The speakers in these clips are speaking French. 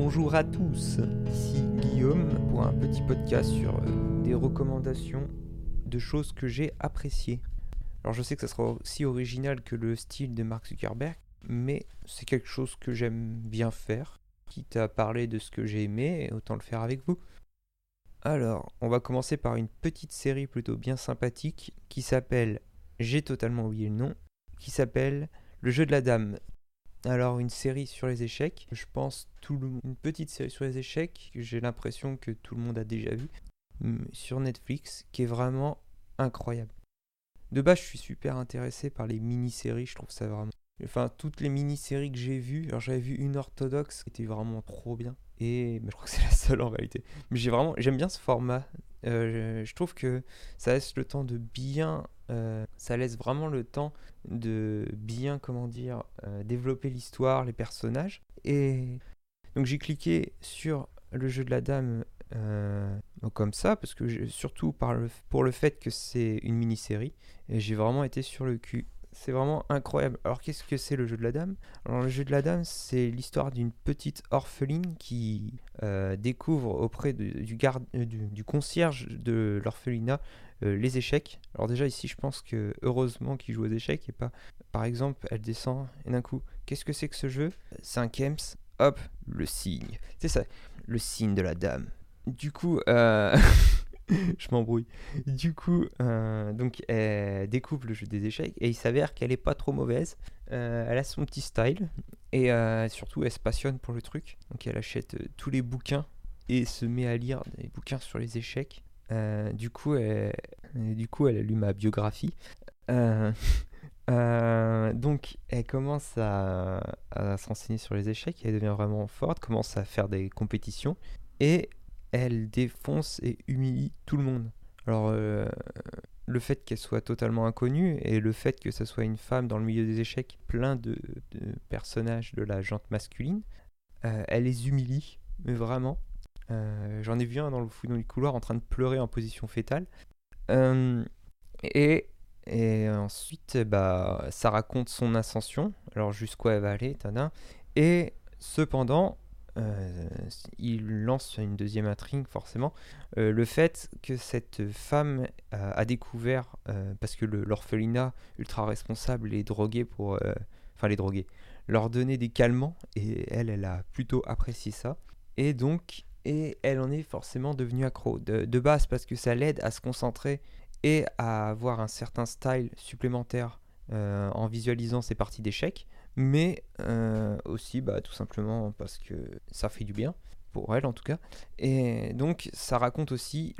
Bonjour à tous, ici Guillaume pour un petit podcast sur euh, des recommandations de choses que j'ai appréciées. Alors je sais que ça sera aussi original que le style de Mark Zuckerberg, mais c'est quelque chose que j'aime bien faire. Quitte à parler de ce que j'ai aimé, autant le faire avec vous. Alors, on va commencer par une petite série plutôt bien sympathique qui s'appelle, j'ai totalement oublié le nom, qui s'appelle Le jeu de la dame. Alors, une série sur les échecs, je pense tout une petite série sur les échecs j'ai l'impression que tout le monde a déjà vu sur Netflix, qui est vraiment incroyable. De base, je suis super intéressé par les mini-séries, je trouve ça vraiment. Enfin, toutes les mini-séries que j'ai vues, alors j'avais vu une orthodoxe qui était vraiment trop bien, et je crois que c'est la seule en réalité. Mais j'ai vraiment, j'aime bien ce format. Euh, je, trouve que ça laisse le temps de bien, euh, ça laisse vraiment le temps de bien, comment dire, euh, développer l'histoire, les personnages. Et donc j'ai cliqué sur le jeu de la dame comme ça, parce que surtout pour le fait que c'est une mini-série, j'ai vraiment été sur le cul. C'est vraiment incroyable. Alors qu'est-ce que c'est le jeu de la dame? Alors le jeu de la dame, c'est l'histoire d'une petite orpheline qui euh, découvre auprès du, garde, euh, du, concierge de l'orphelinat euh, les échecs. Alors déjà ici, je pense que heureusement qu'il joue aux échecs et pas, par exemple, elle descend et d'un coup, qu'est-ce que c'est que ce jeu? C'est un Kems. Hop, le signe. C'est ça, le signe de la dame. Du coup, je m'embrouille. Du coup, euh, donc elle découvre le jeu des échecs et il s'avère qu'elle est pas trop mauvaise. Euh, elle a son petit style et euh, surtout elle se passionne pour le truc. Donc elle achète tous les bouquins et se met à lire des bouquins sur les échecs. Du coup, elle, et du coup, elle a lu ma biographie. Donc, elle commence à, à s'enseigner sur les échecs, elle devient vraiment forte, commence à faire des compétitions et elle défonce et humilie tout le monde. Alors, euh, le fait qu'elle soit totalement inconnue et le fait que ce soit une femme dans le milieu des échecs, plein de, personnages de la jante masculine, euh, elle les humilie, mais vraiment. Euh, J'en ai vu un dans le dans le couloir en train de pleurer en position fétale. Et, et ensuite, bah, ça raconte son ascension, alors jusqu'où elle va aller, tada. Et cependant, il lance une deuxième intrigue, forcément, euh, le fait que cette femme a, découvert, euh, parce que l'orphelinat ultra responsable les drogués pour... euh, Enfin, les drogués, leur donner des calmants, et elle, elle a plutôt apprécié ça. Et donc, et elle en est forcément devenue accro. De, de base, parce que ça l'aide à se concentrer et à avoir un certain style supplémentaire euh, en visualisant ses parties d'échecs, mais euh, aussi bah, tout simplement parce que ça fait du bien, pour elle en tout cas. Et donc ça raconte aussi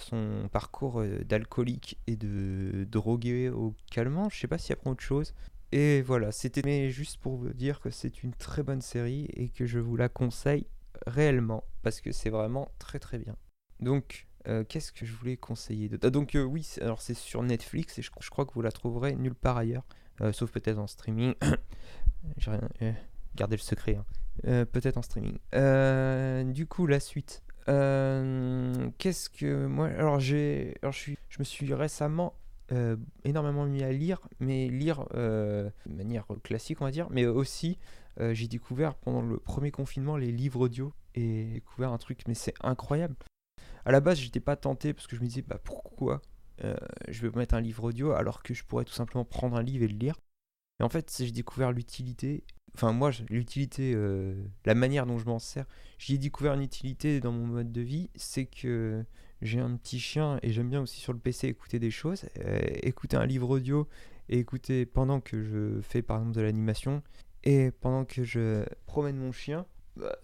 son parcours euh, d'alcoolique et de drogué au calmant, je sais pas s'il y a autre chose. Et voilà, c'était juste pour vous dire que c'est une très bonne série et que je vous la conseille réellement parce que c'est vraiment très très bien. Donc, euh, qu'est-ce que je voulais conseiller d'autre Ah, Donc, oui, alors c'est sur Netflix et je, crois que vous la trouverez nulle part ailleurs, sauf peut-être en streaming. Euh, gardez le secret. hein. Euh, peut-être en streaming. Euh, du coup, la suite. Euh, qu'est-ce que moi alors j'ai alors je suis je me suis récemment euh, énormément mis à lire mais lire euh, de manière classique on va dire mais aussi euh, j'ai découvert pendant le premier confinement les livres audio et découvert un truc mais c'est incroyable à la base j'étais pas tenté parce que je me disais bah pourquoi euh, je vais mettre un livre audio alors que je pourrais tout simplement prendre un livre et le lire. Et en fait j'ai découvert l'utilité enfin moi l'utilité euh, la manière dont je m'en sers j'y ai découvert une utilité dans mon mode de vie c'est que j'ai un petit chien et j'aime bien aussi sur le PC écouter des choses euh, écouter un livre audio et écouter pendant que je fais par exemple de l'animation et pendant que je promène mon chien bah,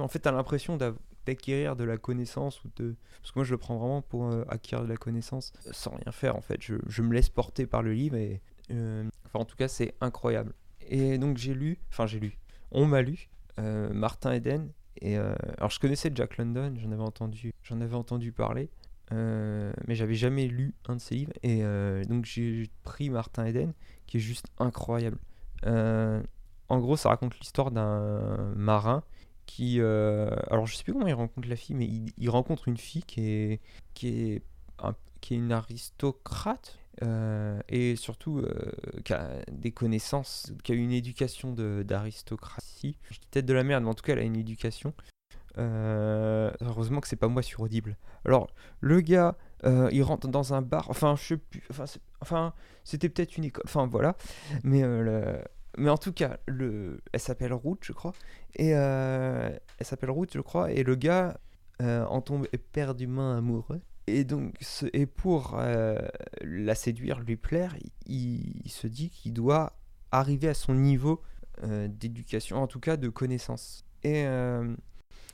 en fait t'as l'impression d'av- d'acquérir de la connaissance ou de parce que moi je le prends vraiment pour euh, acquérir de la connaissance euh, sans rien faire en fait. Je, me laisse porter par le livre et euh, enfin en tout cas c'est incroyable. Et donc j'ai lu enfin j'ai lu on m'a lu Martin Eden et alors je connaissais Jack London j'en avais entendu j'en avais entendu parler mais j'avais jamais lu un de ses livres et donc j'ai pris Martin Eden qui est juste incroyable. En gros ça raconte l'histoire d'un marin euh, alors je sais plus comment il rencontre la fille mais il, rencontre une fille qui est qui est qui est une aristocrate et surtout qui a des connaissances, qui a une éducation d'aristocratie. Je dis peut-être de la merde, mais en tout cas, elle a une éducation. heureusement que c'est pas moi sur Audible. Alors, le gars, il rentre dans un bar, enfin, je sais plus, enfin c'était peut-être une école, enfin voilà, mais le mais en tout cas, le, elle s'appelle Ruth, je crois. Et elle s'appelle Ruth, je crois. Et le gars en tombe éperdument amoureux. Et donc, et pour la séduire, lui plaire, il, se dit qu'il doit arriver à son niveau d'éducation, en tout cas de connaissance. Et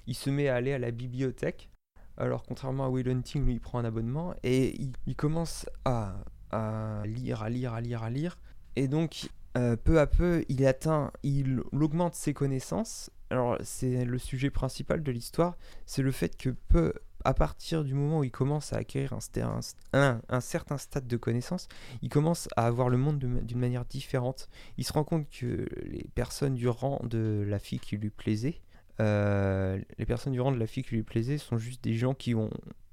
il se met à aller à la bibliothèque. Alors, contrairement à Will Hunting, lui, il prend un abonnement et il, commence à, à, lire, à lire, à lire, à lire. Et donc, euh, peu à peu, il atteint, il, augmente ses connaissances. Alors, c'est le sujet principal de l'histoire, c'est le fait que peu, à partir du moment où il commence à acquérir un, certain stade de connaissance, il commence à avoir le monde d'une manière différente. Il se rend compte que les personnes du rang de la fille qui lui plaisait, euh, les personnes du rang de la fille qui lui plaisait sont juste des gens qui ont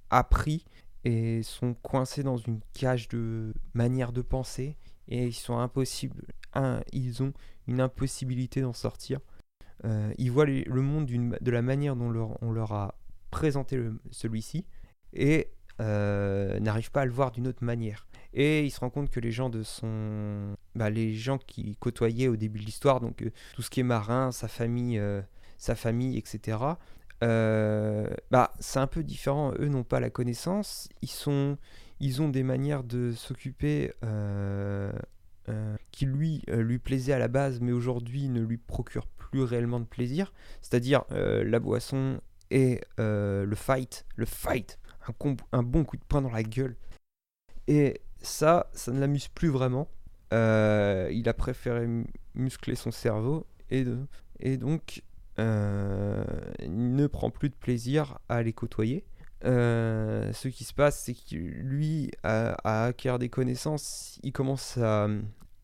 appris et sont coincés dans une cage de manière de penser et ils sont impossibles ils ont une impossibilité d'en sortir. Euh, ils voient le monde de la manière dont on leur a présenté celui-ci et euh, n'arrivent pas à le voir d'une autre manière. Et il se rend compte que les gens de son, bah, les gens qui côtoyaient au début de l'histoire, donc euh, tout ce qui est marin, sa famille, sa famille, etc. bah, c'est un peu différent. Eux n'ont pas la connaissance. Ils sont, ils ont des manières de s'occuper euh, qui lui euh, lui plaisait à la base, mais aujourd'hui ne lui procure plus réellement de plaisir, c'est-à-dire euh, la boisson et le fight, le fight, un, bon coup de poing dans la gueule. Et ça, ça ne l'amuse plus vraiment. il a préféré muscler son cerveau et, donc ne prend plus de plaisir à les côtoyer. Ce qui se passe, c'est que lui, à, à, acquérir des connaissances, il commence à,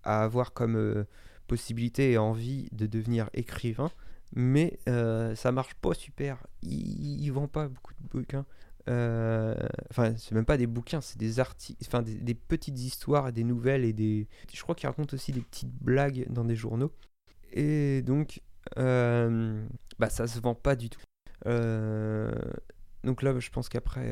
avoir comme euh, possibilité et envie de devenir écrivain, mais euh, ça marche pas super. Il, vend pas beaucoup de bouquins. Euh, enfin, c'est même pas des bouquins, c'est des articles, enfin des, petites histoires des nouvelles et des. Je crois qu'il raconte aussi des petites blagues dans des journaux. Et donc, bah ça se vend pas du tout. Donc là, je pense qu'après,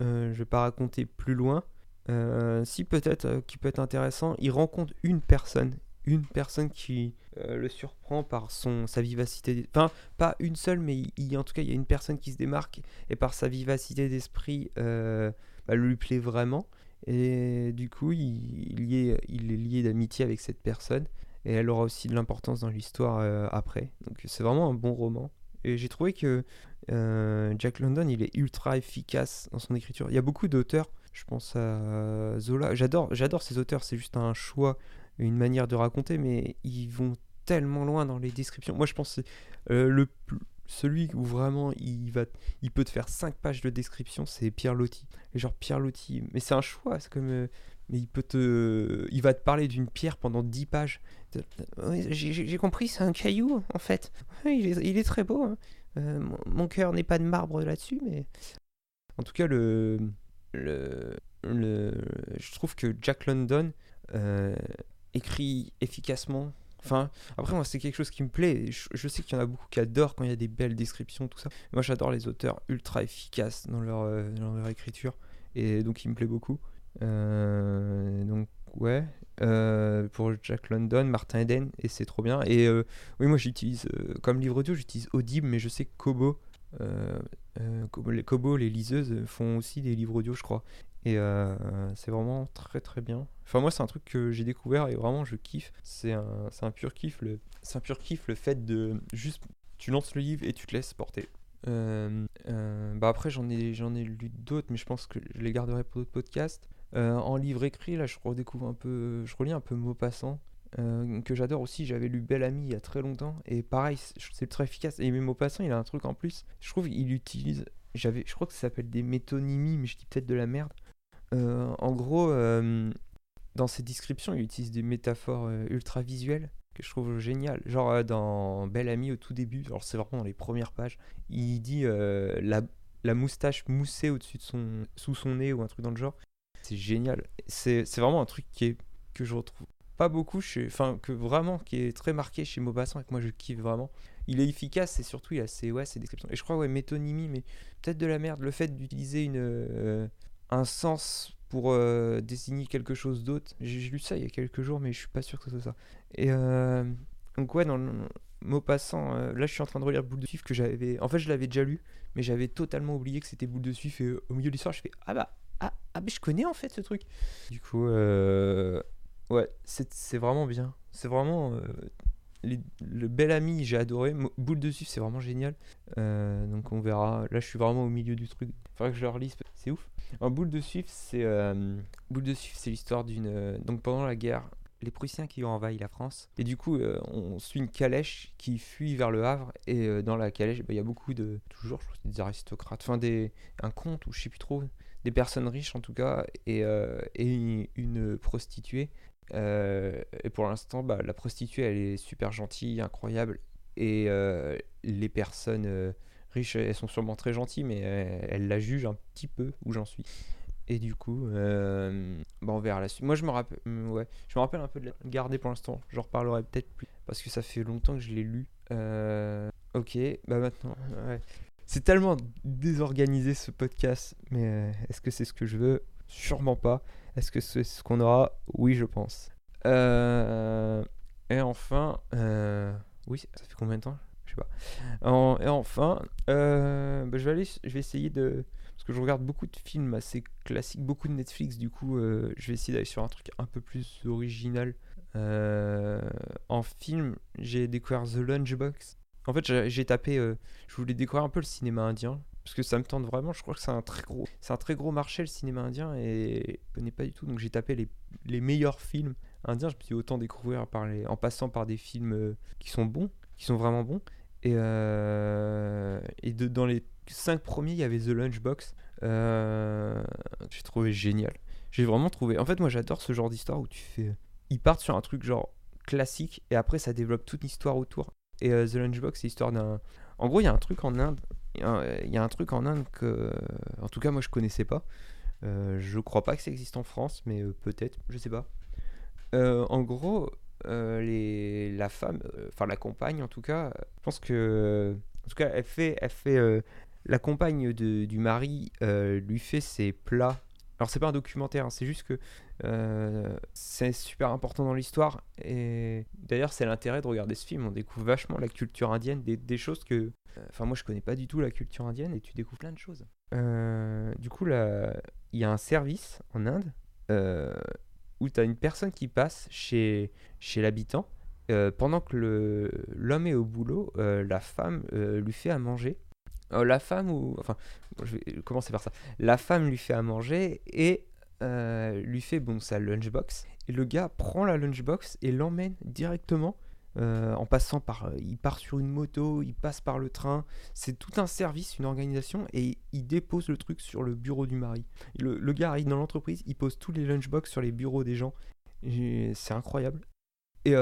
je vais pas raconter plus loin. Euh, si peut-être euh, qui peut être intéressant, il rencontre une personne, une personne qui euh, le surprend par son sa vivacité. Enfin, pas une seule, mais il, en tout cas, il y a une personne qui se démarque et par sa vivacité d'esprit, bah, lui plaît vraiment. Et du coup, il est lié d'amitié avec cette personne et elle aura aussi de l'importance dans l'histoire après. Donc c'est vraiment un bon roman. Et j'ai trouvé que Jack London, il est ultra efficace dans son écriture. Il y a beaucoup d'auteurs je pense à Zola. J'adore, j'adore ces auteurs. C'est juste un choix, une manière de raconter, mais ils vont tellement loin dans les descriptions. Moi, je pense que euh, le celui où vraiment il va, il peut te faire 5 pages de description, c'est Pierre Lotti. Genre Pierre Lotti, mais c'est un choix, c'est comme, euh, mais il peut te, il va te parler d'une pierre pendant 10 pages. J'ai compris, c'est un caillou en fait. il, est, très beau. Hein. Euh, mon cœur n'est pas de marbre là-dessus, mais en tout cas le, le, je trouve que Jack London euh, écrit efficacement. Enfin, après, moi, c'est quelque chose qui me plaît. Je, sais qu'il y en a beaucoup qui adorent quand il y a des belles descriptions, tout ça. Moi, j'adore les auteurs ultra efficaces dans leur, euh, dans leur écriture. Et donc, il me plaît beaucoup. Euh, donc, ouais. pour Jack London, Martin Eden, et c'est trop bien. Et oui, moi, j'utilise, comme livre audio, j'utilise Audible, mais je sais que Kobo euh, euh, les Kobo, les liseuses, font aussi des livres audio, je crois. Et euh, c'est vraiment très très bien. Enfin, moi, c'est un truc que j'ai découvert et vraiment je kiffe. C'est un, un pur kiff. Le, c'est un pur kiff le fait de juste. Tu lances le livre et tu te laisses porter. bah après, j'en ai, j'en ai lu d'autres, mais je pense que je les garderai pour d'autres podcasts. En livre écrit, là, je redécouvre un peu. Je relis un peu Maupassant. Euh, que j'adore aussi. J'avais lu Belle Amie il y a très longtemps et pareil, c'est très efficace. Et même au passant, il a un truc en plus. Je trouve qu'il utilise, j'avais, je crois que ça s'appelle des métonymies, mais je dis peut-être de la merde. Euh, en gros, euh, dans ses descriptions, il utilise des métaphores ultra visuelles que je trouve génial. Genre dans Belle Amie au tout début, alors c'est vraiment dans les premières pages, il dit la, la moustache moussée au-dessus de son, sous son nez ou un truc dans le genre. C'est génial. C'est vraiment un truc qui est, que je retrouve pas beaucoup chez. Enfin, que vraiment, qui est très marqué chez Maupassant et que moi je kiffe vraiment. Il est efficace et surtout il a ses, ouais, descriptions. Et je crois, ouais, métonymie, mais peut-être de la merde. Le fait d'utiliser euh, un sens pour euh, désigner quelque chose d'autre. J'ai lu ça il y a quelques jours, mais je suis pas sûr que ce soit ça. Et euh, donc, ouais, dans le là je suis en train de relire Boule de Suif que j'avais. En fait, je l'avais déjà lu, mais j'avais totalement oublié que c'était Boule de Suif. Et au milieu de l'histoire, je fais Ah bah, ah, ah, mais je connais en fait ce truc. Du coup, euh, ouais, c'est vraiment bien. C'est vraiment. euh, le bel ami, j'ai adoré. Boule de Suif, c'est vraiment génial. Euh, donc on verra. Là, je suis vraiment au milieu du truc. Faudrait que je le relise. C'est ouf. Un boule de Suif, c'est boule de Suif, c'est l'histoire d'une. donc pendant la guerre, les Prussiens qui ont envahi la France. Et du coup, on suit une calèche qui fuit vers le Havre. Et dans la calèche, bah, il y a beaucoup de. Toujours, je crois, des aristocrates. Enfin, des, un comte ou je sais plus trop. Des personnes riches en tout cas. Et, euh, et une, prostituée. Euh, et pour l'instant, bah, la prostituée, elle est super gentille, incroyable. Et euh, les personnes riches, elles sont sûrement très gentilles, mais elles la jugent un petit peu où j'en suis. Et du coup, bah, on verra la suite. Moi, je me rappelle, mm, ouais, je me rappelle un peu de la garder pour l'instant. J'en reparlerai peut-être plus parce que ça fait longtemps que je l'ai lu. Ok, bah maintenant, ouais. C'est tellement désorganisé ce podcast, mais euh, est-ce que c'est ce que je veux? Sûrement pas. Est-ce que c'est ce qu'on aura? Oui, je pense. Euh, et enfin, euh, oui, ça fait combien de temps? Je sais pas. Et enfin, bah, je vais essayer de, parce que je regarde beaucoup de films assez classiques, beaucoup de Netflix. Du coup, je vais essayer d'aller sur un truc un peu plus original. En film, j'ai découvert The Lunchbox. En fait, j'ai tapé, euh, je voulais découvrir un peu le cinéma indien parce que ça me tente vraiment. Je crois que c'est un très gros, un très gros marché le cinéma indien et je connais pas du tout. Donc j'ai tapé les, meilleurs films indiens. Je me suis autant découvrir en passant par des films euh, qui sont bons, qui sont vraiment bons. Et, euh, dans les cinq premiers, il y avait The Lunchbox. J'ai trouvé génial. J'ai vraiment trouvé. En fait, moi, j'adore ce genre d'histoire où tu fais. Ils partent sur un truc genre classique et après, ça développe toute une histoire autour. Et euh, The Lunchbox, c'est l'histoire d'un. En gros, il y a un truc en Inde. Il y a un- truc en Inde que. En tout cas, moi, je connaissais pas. Euh, je crois pas que ça existe en France, mais euh, peut-être. Je sais pas. Euh, en gros, euh, la femme, euh, enfin la compagne en tout cas, je pense que, en tout cas, elle fait, elle fait, euh, la compagne du mari euh, lui fait ses plats. Alors c'est pas un documentaire, hein, c'est juste que euh, c'est super important dans l'histoire et d'ailleurs c'est l'intérêt de regarder ce film. On découvre vachement la culture indienne, des, choses que, euh, enfin moi je connais pas du tout la culture indienne et tu découvres plein de choses. Euh, du coup là, il y a un service en Inde. où tu as une personne qui passe chez, l'habitant. pendant que l'homme est au boulot, la femme lui fait à manger. Euh, la femme, ou. Enfin, je vais commencer par ça. La femme lui fait à manger et euh, lui fait bon, sa lunchbox. Et le gars prend la lunchbox et l'emmène directement euh, en passant par. il part sur une moto, il passe par le train. C'est tout un service, une organisation et il dépose le truc sur le bureau du mari. Le, le gars arrive dans l'entreprise, il pose tous les lunchbox sur les bureaux des gens. C'est incroyable. Et,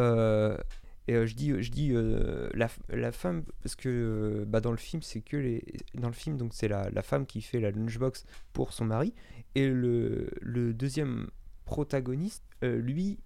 et euh, je dis, je dis euh, la, la femme, parce que euh, bah, dans le film, c'est que les. Dans le film, donc c'est la, la femme qui fait la lunchbox pour son mari. Et le, le deuxième protagoniste, lui,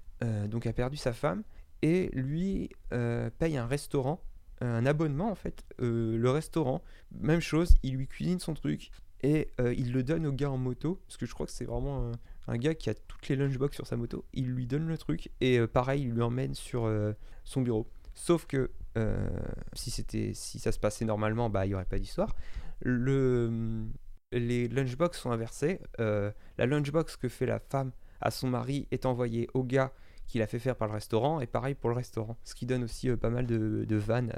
donc a perdu sa femme. Et lui paye un restaurant, un abonnement en fait. Le restaurant, même chose, il lui cuisine son truc et il le donne au gars en moto, parce que je crois que c'est vraiment un, gars qui a toutes les lunchbox sur sa moto, il lui donne le truc, et euh, pareil, il lui emmène sur euh, son bureau. Sauf que euh, si, c'était, si ça se passait normalement, bah, il n'y aurait pas d'histoire. Le, les lunchbox sont inversés. La lunchbox que fait la femme à son mari est envoyée au gars qui l'a fait faire par le restaurant, et pareil pour le restaurant. Ce qui donne aussi pas mal de, vannes,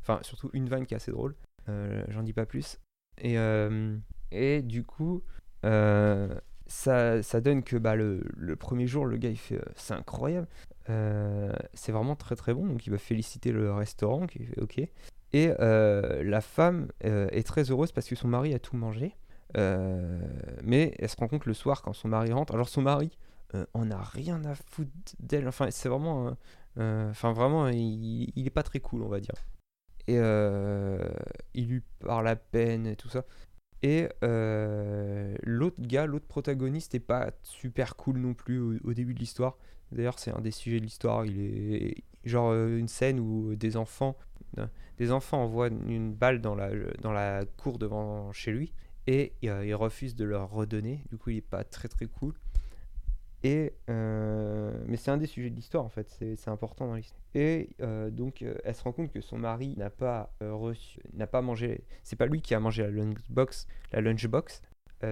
enfin surtout une vanne qui est assez drôle. J'en dis pas plus. Et, du coup, ça, ça donne que bah, le, le premier jour, le gars il fait euh, c'est incroyable, Euh, c'est vraiment très très bon. Donc il va féliciter le restaurant qui fait ok. Et euh, la femme est très heureuse parce que son mari a tout mangé. Mais elle se rend compte le soir quand son mari rentre. Alors son mari euh, en a rien à foutre d'elle. Enfin, c'est vraiment. Enfin, vraiment, il, il est pas très cool, on va dire. Et il lui parle à peine et tout ça. Et euh, l'autre gars, l'autre protagoniste, est pas super cool non plus au, début de l'histoire. D'ailleurs, c'est un des sujets de l'histoire. Il est genre euh, une scène où des enfants, des enfants envoient une balle dans la, cour devant chez lui et il refuse de leur redonner. Du coup, il est pas très très cool. Et, euh, mais c'est un des sujets de l'histoire en fait, c'est important dans l'histoire. Et euh, donc euh, elle se rend compte que son mari n'a pas reçu, n'a pas mangé, c'est pas lui qui a mangé la lunchbox, la lunchbox.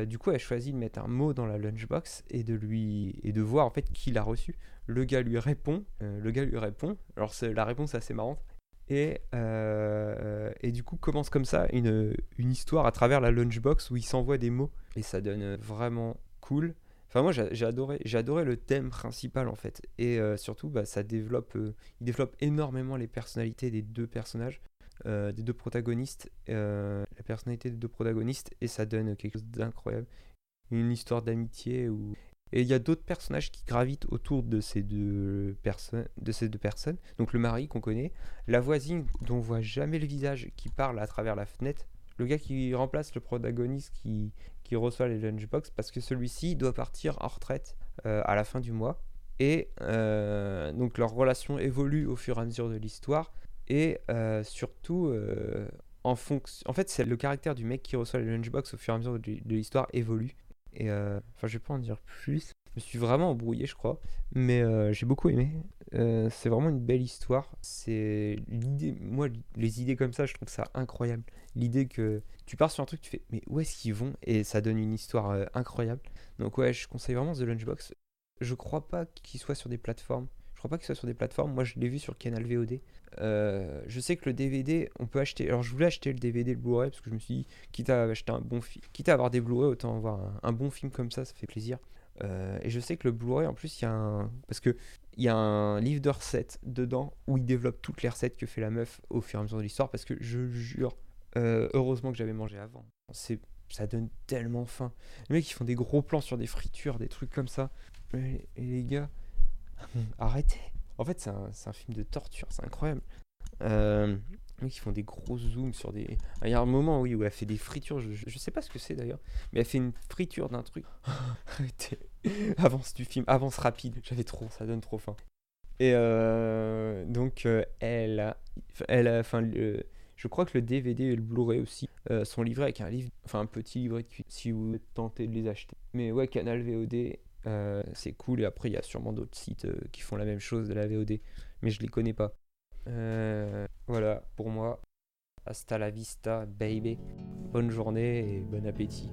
du coup, elle choisit de mettre un mot dans la lunchbox et de lui et de voir en fait qui l'a reçu. Le gars lui répond, le gars lui répond. Alors la réponse assez marrante. Et, et du coup commence comme ça une, une histoire à travers la lunchbox où il s'envoie des mots et ça donne vraiment cool. Enfin, moi, j'ai adoré, le thème principal en fait, et euh, surtout, bah, ça développe, euh, il développe énormément les personnalités des deux personnages, euh, des deux protagonistes, la personnalité des deux protagonistes, et ça donne quelque chose d'incroyable, une histoire d'amitié où et il y a d'autres personnages qui gravitent autour de ces deux personnes, de ces deux personnes. Donc le mari qu'on connaît, la voisine dont on voit jamais le visage, qui parle à travers la fenêtre, le gars qui remplace le protagoniste qui, qui reçoit les lunchbox parce que celui-ci doit partir en retraite euh, à la fin du mois. Et euh, donc leur relation évolue au fur et à mesure de l'histoire. Et euh, surtout, en fonction. En fait, c'est le caractère du mec qui reçoit les lunchbox au fur et à mesure de, l'histoire évolue. Et enfin, je vais pas en dire plus. Je me suis vraiment embrouillé, je crois. Mais j'ai beaucoup aimé. c'est vraiment une belle histoire. C'est l'idée. Moi, les idées comme ça, je trouve ça incroyable. L'idée que tu pars sur un truc, tu fais mais où est-ce qu'ils vont? Et ça donne une histoire euh, incroyable. Donc ouais, je conseille vraiment The Lunchbox. Je crois pas qu'il soit sur des plateformes. Je crois pas qu'il soit sur des plateformes. Moi, je l'ai vu sur Canal VOD. Euh, je sais que le DVD, on peut acheter. Alors, je voulais acheter le DVD, le Blu-ray, parce que je me suis dit, quitte à acheter un bon film, quitte à avoir des Blu-ray, autant avoir un, bon film comme ça, ça fait plaisir. Euh, et je sais que le Blu-ray, en plus, il y a un. Parce que il y a un livre de recettes dedans où il développe toutes les recettes que fait la meuf au fur et à mesure de l'histoire. Parce que je jure, euh, heureusement que j'avais mangé avant. C'est, ça donne tellement faim. Les mecs, ils font des gros plans sur des fritures, des trucs comme ça. Et, les gars, arrêtez. En fait, c'est un, un, film de torture, c'est incroyable. Euh, les mecs, ils font des gros zooms sur des. Il y a un moment, oui, où elle fait des fritures. Je, je sais pas ce que c'est d'ailleurs, mais elle fait une friture d'un truc. avance du film, avance rapide. J'avais trop, ça donne trop faim. Et euh, donc, euh, elle, elle, enfin, je crois que le DVD et le Blu-ray aussi euh, sont livrés avec un livre, enfin un petit livret de si vous tentez de les acheter. Mais ouais, Canal VOD, c'est cool. Et après, il y a sûrement d'autres sites qui font la même chose de la VOD, mais je les connais pas. voilà, pour moi, hasta la vista, baby. Bonne journée et bon appétit.